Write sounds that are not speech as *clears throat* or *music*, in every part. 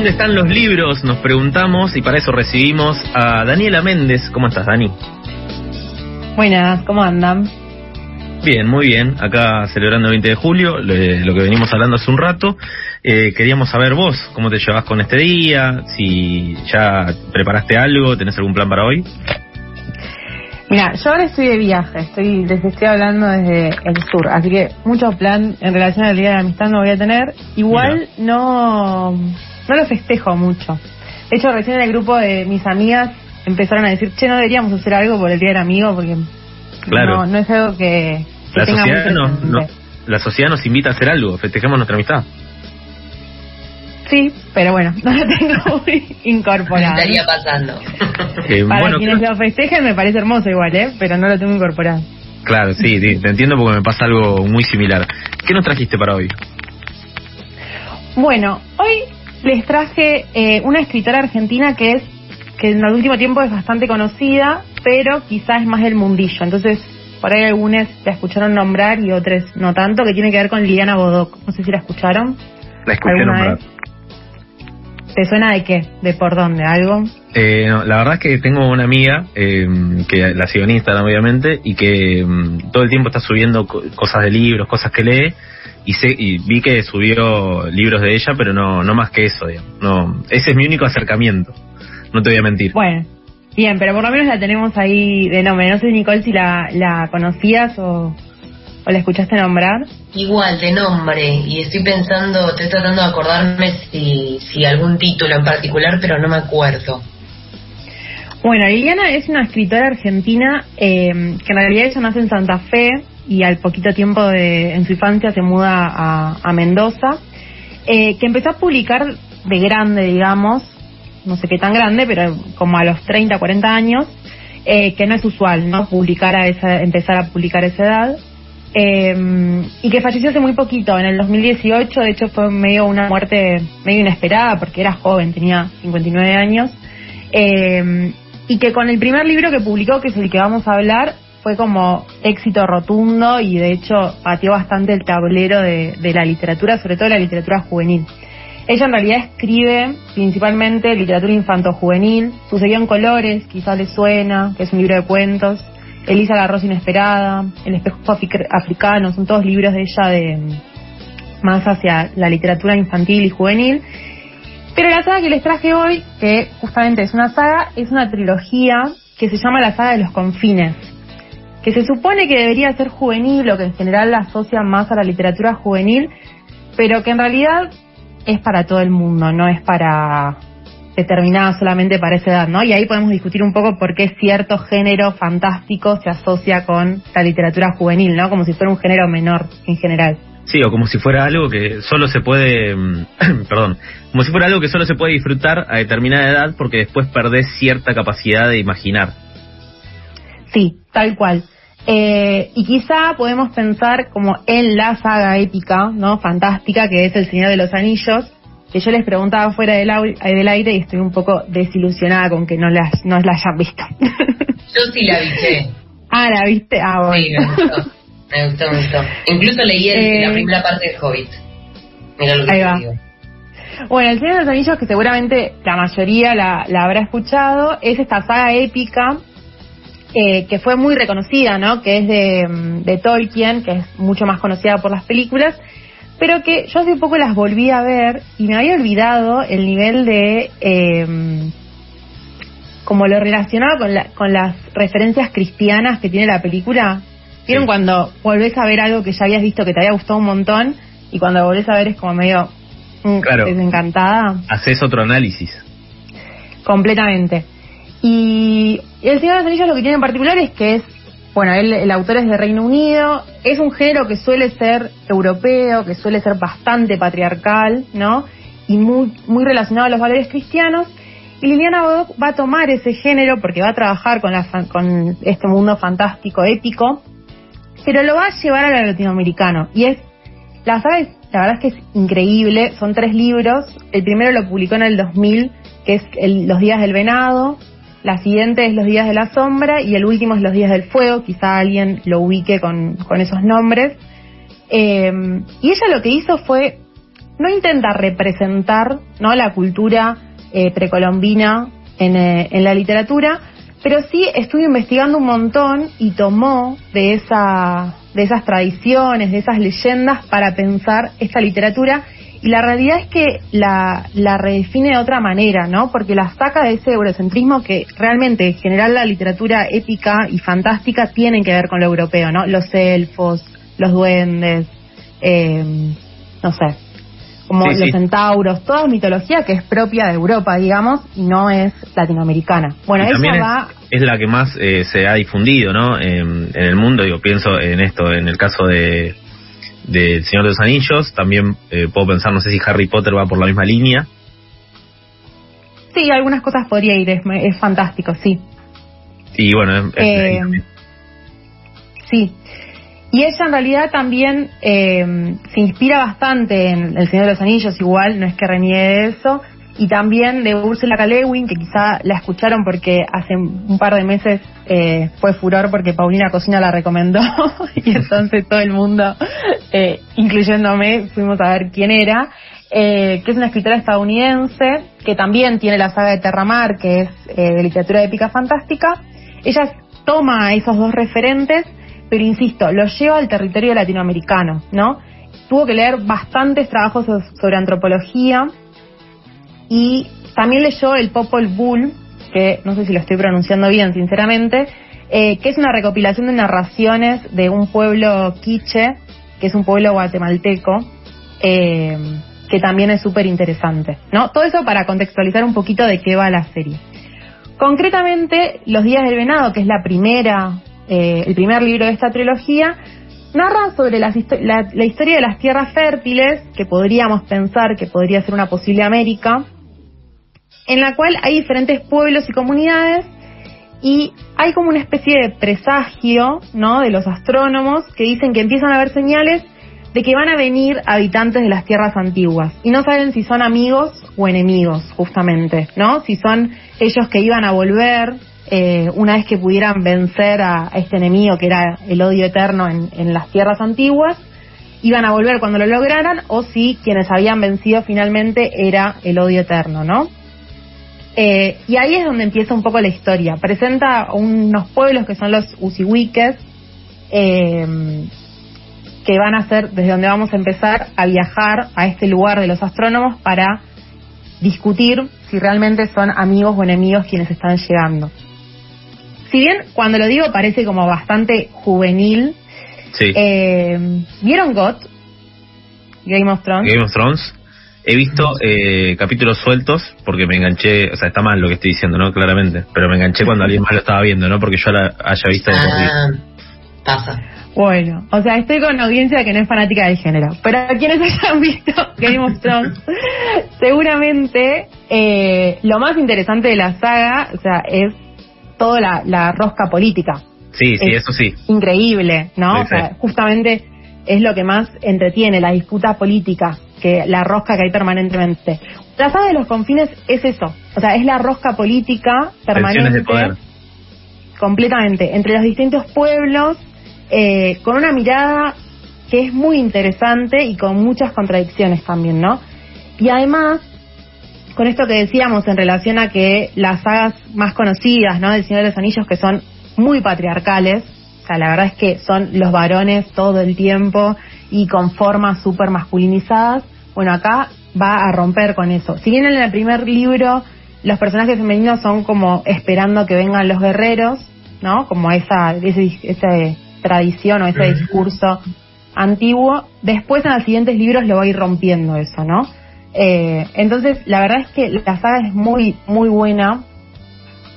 ¿Dónde están los libros? Nos preguntamos y para eso recibimos a Daniela Méndez. ¿Cómo estás, Dani? Buenas, ¿cómo andan? Bien, muy bien. Acá celebrando el 20 de julio, lo que venimos hablando hace un rato. Eh, queríamos saber vos, cómo te llevas con este día, si ya preparaste algo, tenés algún plan para hoy. Mira, yo ahora estoy de viaje, estoy, les estoy hablando desde el sur, así que mucho plan en relación al Día de la Amistad no voy a tener. Igual no, no lo festejo mucho. De hecho, recién en el grupo de mis amigas empezaron a decir, che, no deberíamos hacer algo por el Día del Amigo, porque no, no es algo que, la sociedad no, La sociedad nos invita a hacer algo, festejemos nuestra amistad. Sí, pero bueno, no lo tengo *laughs* muy incorporado. estaría pasando. Eh, Para quienes lo festejen me parece hermoso igual, ¿eh? Pero no lo tengo incorporado. Claro, sí, te entiendo porque me pasa algo muy similar. ¿Qué nos trajiste para hoy? Bueno, hoy les traje eh, una escritora argentina que es que en el último tiempo es bastante conocida, pero quizás es más del mundillo. Entonces, por ahí algunos la escucharon nombrar y otros no tanto, que tiene que ver con Liliana Bodoc. No sé si la escucharon. La escuché nombrar. ¿Te suena de qué? ¿De por dónde? ¿Algo? Eh, no, la verdad es que tengo una amiga eh, que la sigo en Instagram, obviamente, y que mm, todo el tiempo está subiendo cosas de libros, cosas que lee, y, sé, y vi que subió libros de ella, pero no, no más que eso, digamos. No, ese es mi único acercamiento, no te voy a mentir. Bueno, bien, pero por lo menos la tenemos ahí de nombre. No sé, Nicole, si la, la conocías o, o la escuchaste nombrar. Igual, de nombre, y estoy pensando, estoy tratando de acordarme si, si algún título en particular, pero no me acuerdo. Bueno, Liliana es una escritora argentina eh, que en realidad ella nace en Santa Fe y al poquito tiempo de, en su infancia se muda a, Mendoza, eh, que empezó a publicar de grande, digamos, no sé qué tan grande, pero como a los 30, 40 años, eh, que no es usual, ¿no? Publicar a esa, empezar a publicar esa edad. Eh, y que falleció hace muy poquito, en el 2018, de hecho fue medio una muerte medio inesperada porque era joven, tenía 59 años, eh, y que con el primer libro que publicó, que es el que vamos a hablar, fue como éxito rotundo y de hecho pateó bastante el tablero de, la literatura, sobre todo la literatura juvenil. Ella en realidad escribe principalmente literatura infanto-juvenil, sucedió en colores, quizás le suena, que es un libro de cuentos, Elisa la Rosa Inesperada, El espejo africano, son todos libros de ella de más hacia la literatura infantil y juvenil. Pero la saga que les traje hoy, que justamente es una saga, es una trilogía que se llama la saga de los confines, que se supone que debería ser juvenil o que en general la asocia más a la literatura juvenil, pero que en realidad es para todo el mundo, no es para determinada solamente para esa edad, ¿no? Y ahí podemos discutir un poco por qué cierto género fantástico se asocia con la literatura juvenil, ¿no? Como si fuera un género menor en general. Sí, o como si fuera algo que solo se puede, *clears throat* perdón, como si fuera algo que solo se puede disfrutar a determinada edad porque después perdés cierta capacidad de imaginar. Sí, tal cual. Eh, y quizá podemos pensar como en la saga épica, ¿no? Fantástica, que es El Señor de los Anillos, que yo les preguntaba fuera del, del aire y estoy un poco desilusionada con que no las, no la hayan visto. *laughs* Yo sí la vi, Ah, ¿la viste? Ah, bueno. Sí, me gustó. Me gustó, me gustó. Incluso leí la eh, primera parte de Hobbit. Mira lo que ahí va. Digo. Bueno, El Señor de los Anillos, que seguramente la mayoría la, la habrá escuchado, es esta saga épica eh, que fue muy reconocida, ¿no? Que es de, de Tolkien, que es mucho más conocida por las películas, pero que yo hace poco las volví a ver y me había olvidado el nivel de eh, como lo relacionado con, con las referencias cristianas que tiene la película. ¿Vieron cuando volvés a ver algo que ya habías visto que te había gustado un montón y cuando volvés a ver es como medio mm, desencantada? Haces otro análisis. Completamente. Y el Señor de los Anillos lo que tiene en particular es que es bueno, él, el autor es de Reino Unido, es un género que suele ser europeo, que suele ser bastante patriarcal, ¿no? Y muy, muy relacionado a los valores cristianos. Y Liliana Bodoc va a tomar ese género porque va a trabajar con, la, con este mundo fantástico, épico, pero lo va a llevar al latinoamericano. Y es, la saga la verdad es que es increíble, son tres libros. El primero lo publicó en el 2000, que es Los días del venado, la siguiente es Los días de la sombra y el último es Los días del fuego, quizá alguien lo ubique con, con esos nombres. Eh, y ella lo que hizo fue no intenta representar ¿no? la cultura eh, precolombina en, eh, en la literatura, pero sí estuvo investigando un montón y tomó de, esa, de esas tradiciones, de esas leyendas para pensar esta literatura y la realidad es que la, la redefine de otra manera, ¿no? Porque la saca de ese eurocentrismo que realmente en general la literatura épica y fantástica tienen que ver con lo europeo, ¿no? Los elfos, los duendes, eh, no sé, como los centauros, toda mitología que es propia de Europa, digamos, y no es latinoamericana. Bueno, ella va... Es, la que más eh, se ha difundido, ¿no? En, en el mundo, digo, pienso en esto, en el caso de del Señor de los Anillos. También eh, puedo pensar, no sé si Harry Potter va por la misma línea. Sí, algunas cosas podría ir, es, fantástico, sí. Y bueno, eh, sí. Y ella en realidad también eh, se inspira bastante en El Señor de los Anillos, igual, no es que reniegue de eso, y también de Ursula K. que quizá la escucharon porque hace un par de meses eh, fue furor porque Paulina Cocina la recomendó *laughs* y entonces todo el mundo, eh, incluyéndome, fuimos a ver quién era, eh, que es una escritora estadounidense que también tiene la saga de Terramar, que es de literatura épica fantástica. Ella toma esos dos referentes, pero insisto, los lleva al territorio latinoamericano, ¿no? Tuvo que leer bastantes trabajos sobre antropología, y también leyó el Popol Vuh, que no sé si lo estoy pronunciando bien, sinceramente, eh, que es una recopilación de narraciones de un pueblo quiche, que es un pueblo guatemalteco, eh, que también es súper interesante. ¿no? Todo eso para contextualizar un poquito de qué va la serie. Concretamente, Los Días del Venado, que es la primera, eh, el primer libro de esta trilogía, narra sobre la, la, historia de las tierras fértiles, que podríamos pensar que podría ser una posible América, en la cual hay diferentes pueblos y comunidades y hay como una especie de presagio, ¿no? De los astrónomos que dicen que empiezan a haber señales de que van a venir habitantes de las tierras antiguas y no saben si son amigos o enemigos, justamente, ¿no? Si son ellos que iban a volver eh, una vez que pudieran vencer a, este enemigo que era el odio eterno en, en las tierras antiguas, iban a volver cuando lo lograran o si quienes habían vencido finalmente era el odio eterno, ¿no? Eh, y ahí es donde empieza un poco la historia. Presenta unos pueblos que son los Usihuiques, eh, que van a ser desde donde vamos a empezar a viajar a este lugar de los astrónomos para discutir si realmente son amigos o enemigos quienes están llegando. Si bien cuando lo digo parece como bastante juvenil, eh, ¿vieron GOT? Game of Thrones. Game of Thrones. He visto eh, capítulos sueltos porque me enganché, o sea, está mal lo que estoy diciendo, ¿no? Claramente, pero me enganché cuando alguien más lo estaba viendo, ¿no? Porque yo la haya visto ah, Pasa. Bueno, o sea, estoy con una audiencia que no es fanática del género, pero a quienes *laughs* hayan visto Game of Thrones, seguramente eh, lo más interesante de la saga, o sea, es toda la, rosca política. Sí, sí, eso sí. Increíble, ¿no? o sea, justamente es lo que más entretiene, la disputa política que la rosca que hay permanentemente. La saga de los confines es eso, o sea, es la rosca política permanente. Completamente, entre los distintos pueblos, eh, con una mirada que es muy interesante y con muchas contradicciones también, ¿no? Y además, con esto que decíamos en relación a que las sagas más conocidas, ¿no? Del Señor de los Anillos, que son muy patriarcales, o sea, la verdad es que son los varones todo el tiempo y con formas súper masculinizadas. Bueno, acá va a romper con eso. Si bien en el primer libro los personajes femeninos son como esperando que vengan los guerreros, ¿no? Como esa, esa tradición o ese discurso antiguo. Después en los siguientes libros lo va a ir rompiendo eso, ¿no? Eh, entonces, la verdad es que la saga es muy, muy buena.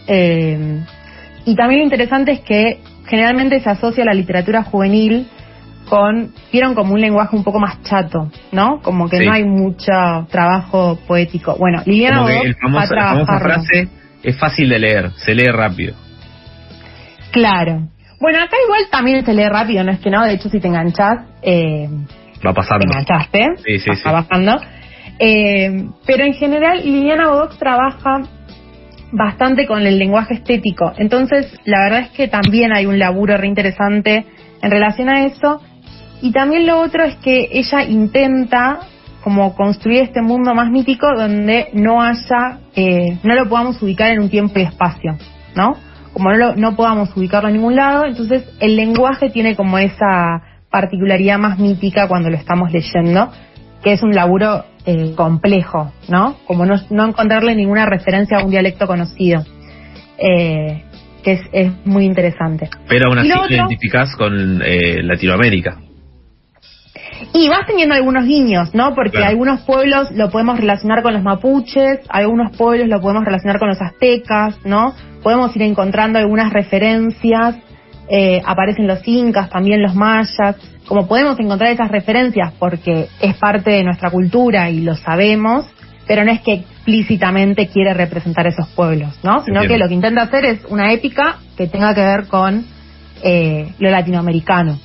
Eh, y también lo interesante es que generalmente se asocia a la literatura juvenil con, vieron como un lenguaje un poco más chato, ¿no? Como que no hay mucho trabajo poético. Bueno, Liliana como el famoso, la famosa frase es fácil de leer, se lee rápido. Claro. Bueno, acá igual también se lee rápido, no es que no, de hecho si te enganchás, eh, va pasando. Te enganchaste, sí, sí, va bajando. Eh, pero en general Liliana Bodox trabaja bastante con el lenguaje estético. Entonces, la verdad es que también hay un laburo reinteresante en relación a eso y también lo otro es que ella intenta como construir este mundo más mítico donde no haya, eh, no lo podamos ubicar en un tiempo y espacio, ¿no? Como no, lo, no podamos ubicarlo en ningún lado, entonces el lenguaje tiene como esa particularidad más mítica cuando lo estamos leyendo, que es un laburo eh, complejo, ¿no? Como no, no, encontrarle ninguna referencia a un dialecto conocido, eh, que es, es, muy interesante. Pero aún así te identificás con eh, Latinoamérica. Y vas teniendo algunos guiños, ¿no? Porque claro. algunos pueblos lo podemos relacionar con los mapuches, algunos pueblos lo podemos relacionar con los aztecas, ¿no? Podemos ir encontrando algunas referencias, eh, aparecen los incas, también los mayas, como podemos encontrar esas referencias porque es parte de nuestra cultura y lo sabemos, pero no es que explícitamente quiere representar esos pueblos, ¿no? Sino Entiendo. que lo que intenta hacer es una épica que tenga que ver con eh, lo latinoamericano.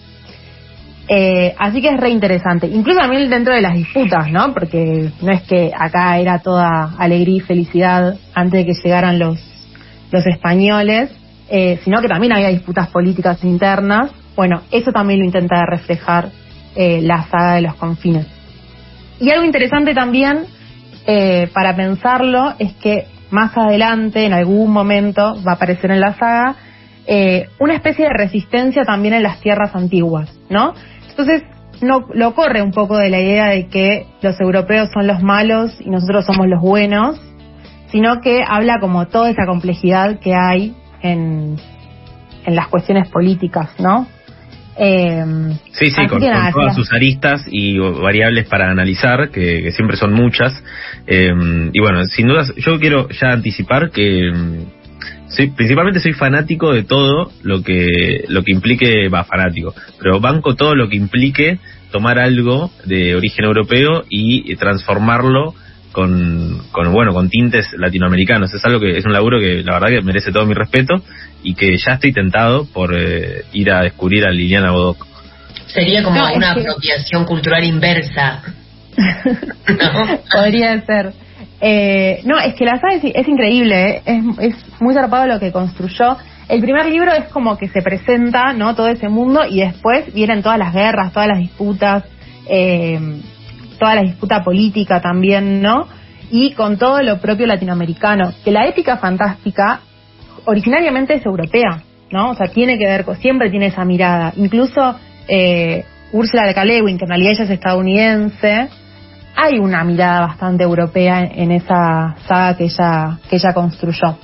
Eh, así que es re interesante. Incluso también dentro de las disputas, ¿no? Porque no es que acá era toda alegría y felicidad antes de que llegaran los, los españoles, eh, sino que también había disputas políticas internas. Bueno, eso también lo intenta reflejar eh, la saga de los confines. Y algo interesante también eh, para pensarlo es que más adelante, en algún momento, va a aparecer en la saga una especie de resistencia también en las tierras antiguas, ¿no? Entonces, no, lo corre un poco de la idea de que los europeos son los malos y nosotros somos los buenos, sino que habla como toda esa complejidad que hay en, en las cuestiones políticas, ¿no? Eh, sí, sí, con, nada, con, todas sus aristas y variables para analizar, que, que siempre son muchas. Eh, y bueno, sin dudas, yo quiero ya anticipar que Sí, principalmente soy fanático de todo lo que lo que implique, va, fanático, pero banco todo lo que implique tomar algo de origen europeo y transformarlo con, con bueno, con tintes latinoamericanos. Es algo que es un laburo que la verdad que merece todo mi respeto y que ya estoy tentado por eh, ir a descubrir a Liliana Bodoc. Sería como no, una que... apropiación cultural inversa. *laughs* ¿No? Podría ser. Eh, no, es que la saga es, increíble, ¿eh? es, es, muy zarpado lo que construyó. El primer libro es como que se presenta, ¿no? Todo ese mundo y después vienen todas las guerras, todas las disputas, eh, toda la disputa política también, ¿no? Y con todo lo propio latinoamericano, que la épica fantástica originariamente es europea, ¿no? O sea, tiene que ver, siempre tiene esa mirada. Incluso eh, Úrsula de Calewin, que en realidad ella es estadounidense, hay una mirada bastante europea en, esa saga que ella, que ella construyó.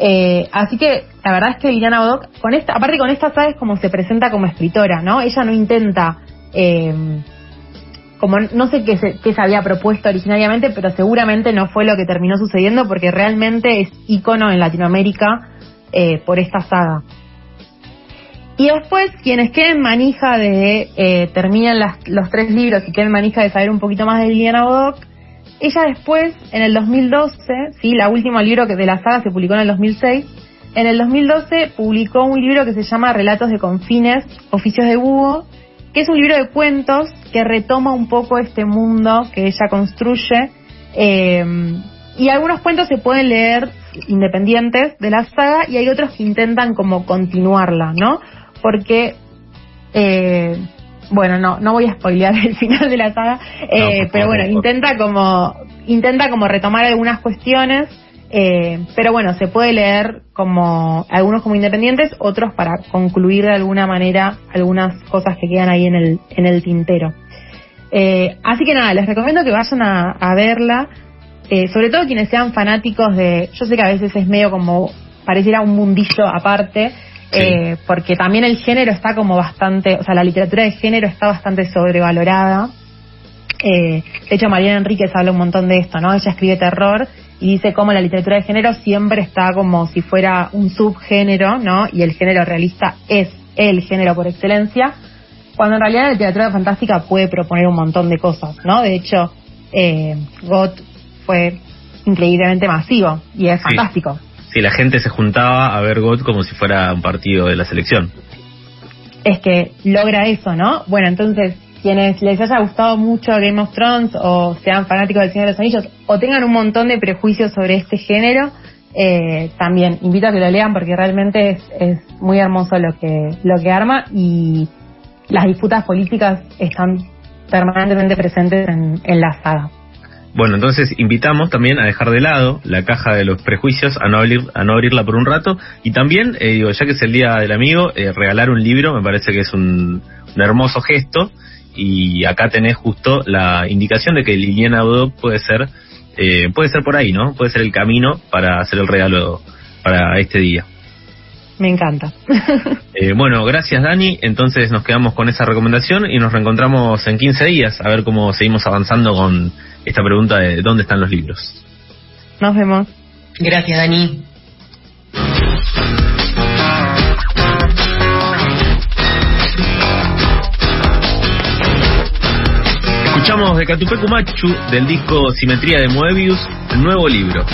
Eh, así que la verdad es que Liliana Bodoc, con esta, aparte con esta saga es como se presenta como escritora, ¿no? Ella no intenta, eh, como no sé qué se, qué se había propuesto originariamente, pero seguramente no fue lo que terminó sucediendo porque realmente es ícono en Latinoamérica eh, por esta saga. Y después, quienes queden manija de, eh, terminan las, los tres libros y queden manija de saber un poquito más de Liliana Bodoc, ella después, en el 2012, sí, la última libro de la saga se publicó en el 2006, en el 2012 publicó un libro que se llama Relatos de Confines, Oficios de Búho, que es un libro de cuentos que retoma un poco este mundo que ella construye. Eh, y algunos cuentos se pueden leer independientes de la saga y hay otros que intentan como continuarla, ¿no? Porque, eh, bueno, no, no voy a spoilear *laughs* el final de la saga, eh, no, pero bueno, intenta como, intenta como retomar algunas cuestiones, eh, pero bueno, se puede leer como, algunos como independientes, otros para concluir de alguna manera algunas cosas que quedan ahí en el, en el tintero. Eh, así que nada, les recomiendo que vayan a, a verla, eh, sobre todo quienes sean fanáticos de, yo sé que a veces es medio como, pareciera un mundillo aparte, Sí. Eh, porque también el género está como bastante, o sea, la literatura de género está bastante sobrevalorada. Eh, de hecho, Mariana Enríquez habla un montón de esto, ¿no? Ella escribe terror y dice cómo la literatura de género siempre está como si fuera un subgénero, ¿no? Y el género realista es el género por excelencia, cuando en realidad la literatura fantástica puede proponer un montón de cosas, ¿no? De hecho, eh, Gott fue increíblemente masivo y es sí. fantástico si la gente se juntaba a ver GOT como si fuera un partido de la selección. Es que logra eso, ¿no? Bueno, entonces, quienes les haya gustado mucho Game of Thrones o sean fanáticos del Señor de los Anillos o tengan un montón de prejuicios sobre este género, eh, también invito a que lo lean porque realmente es, muy hermoso lo que, lo que arma y las disputas políticas están permanentemente presentes en, en la saga. Bueno, entonces invitamos también a dejar de lado la caja de los prejuicios, a no, abrir, a no abrirla por un rato. Y también, eh, digo, ya que es el Día del Amigo, eh, regalar un libro me parece que es un, hermoso gesto. Y acá tenés justo la indicación de que Liliana Bodoc puede ser, eh, puede ser por ahí, ¿no? Puede ser el camino para hacer el regalo para este día. Me encanta. *laughs* eh, bueno, gracias Dani. Entonces nos quedamos con esa recomendación y nos reencontramos en 15 días a ver cómo seguimos avanzando con esta pregunta de dónde están los libros. Nos vemos. Gracias Dani. Escuchamos de Catupecu Machu del disco Simetría de Moebius, el nuevo libro.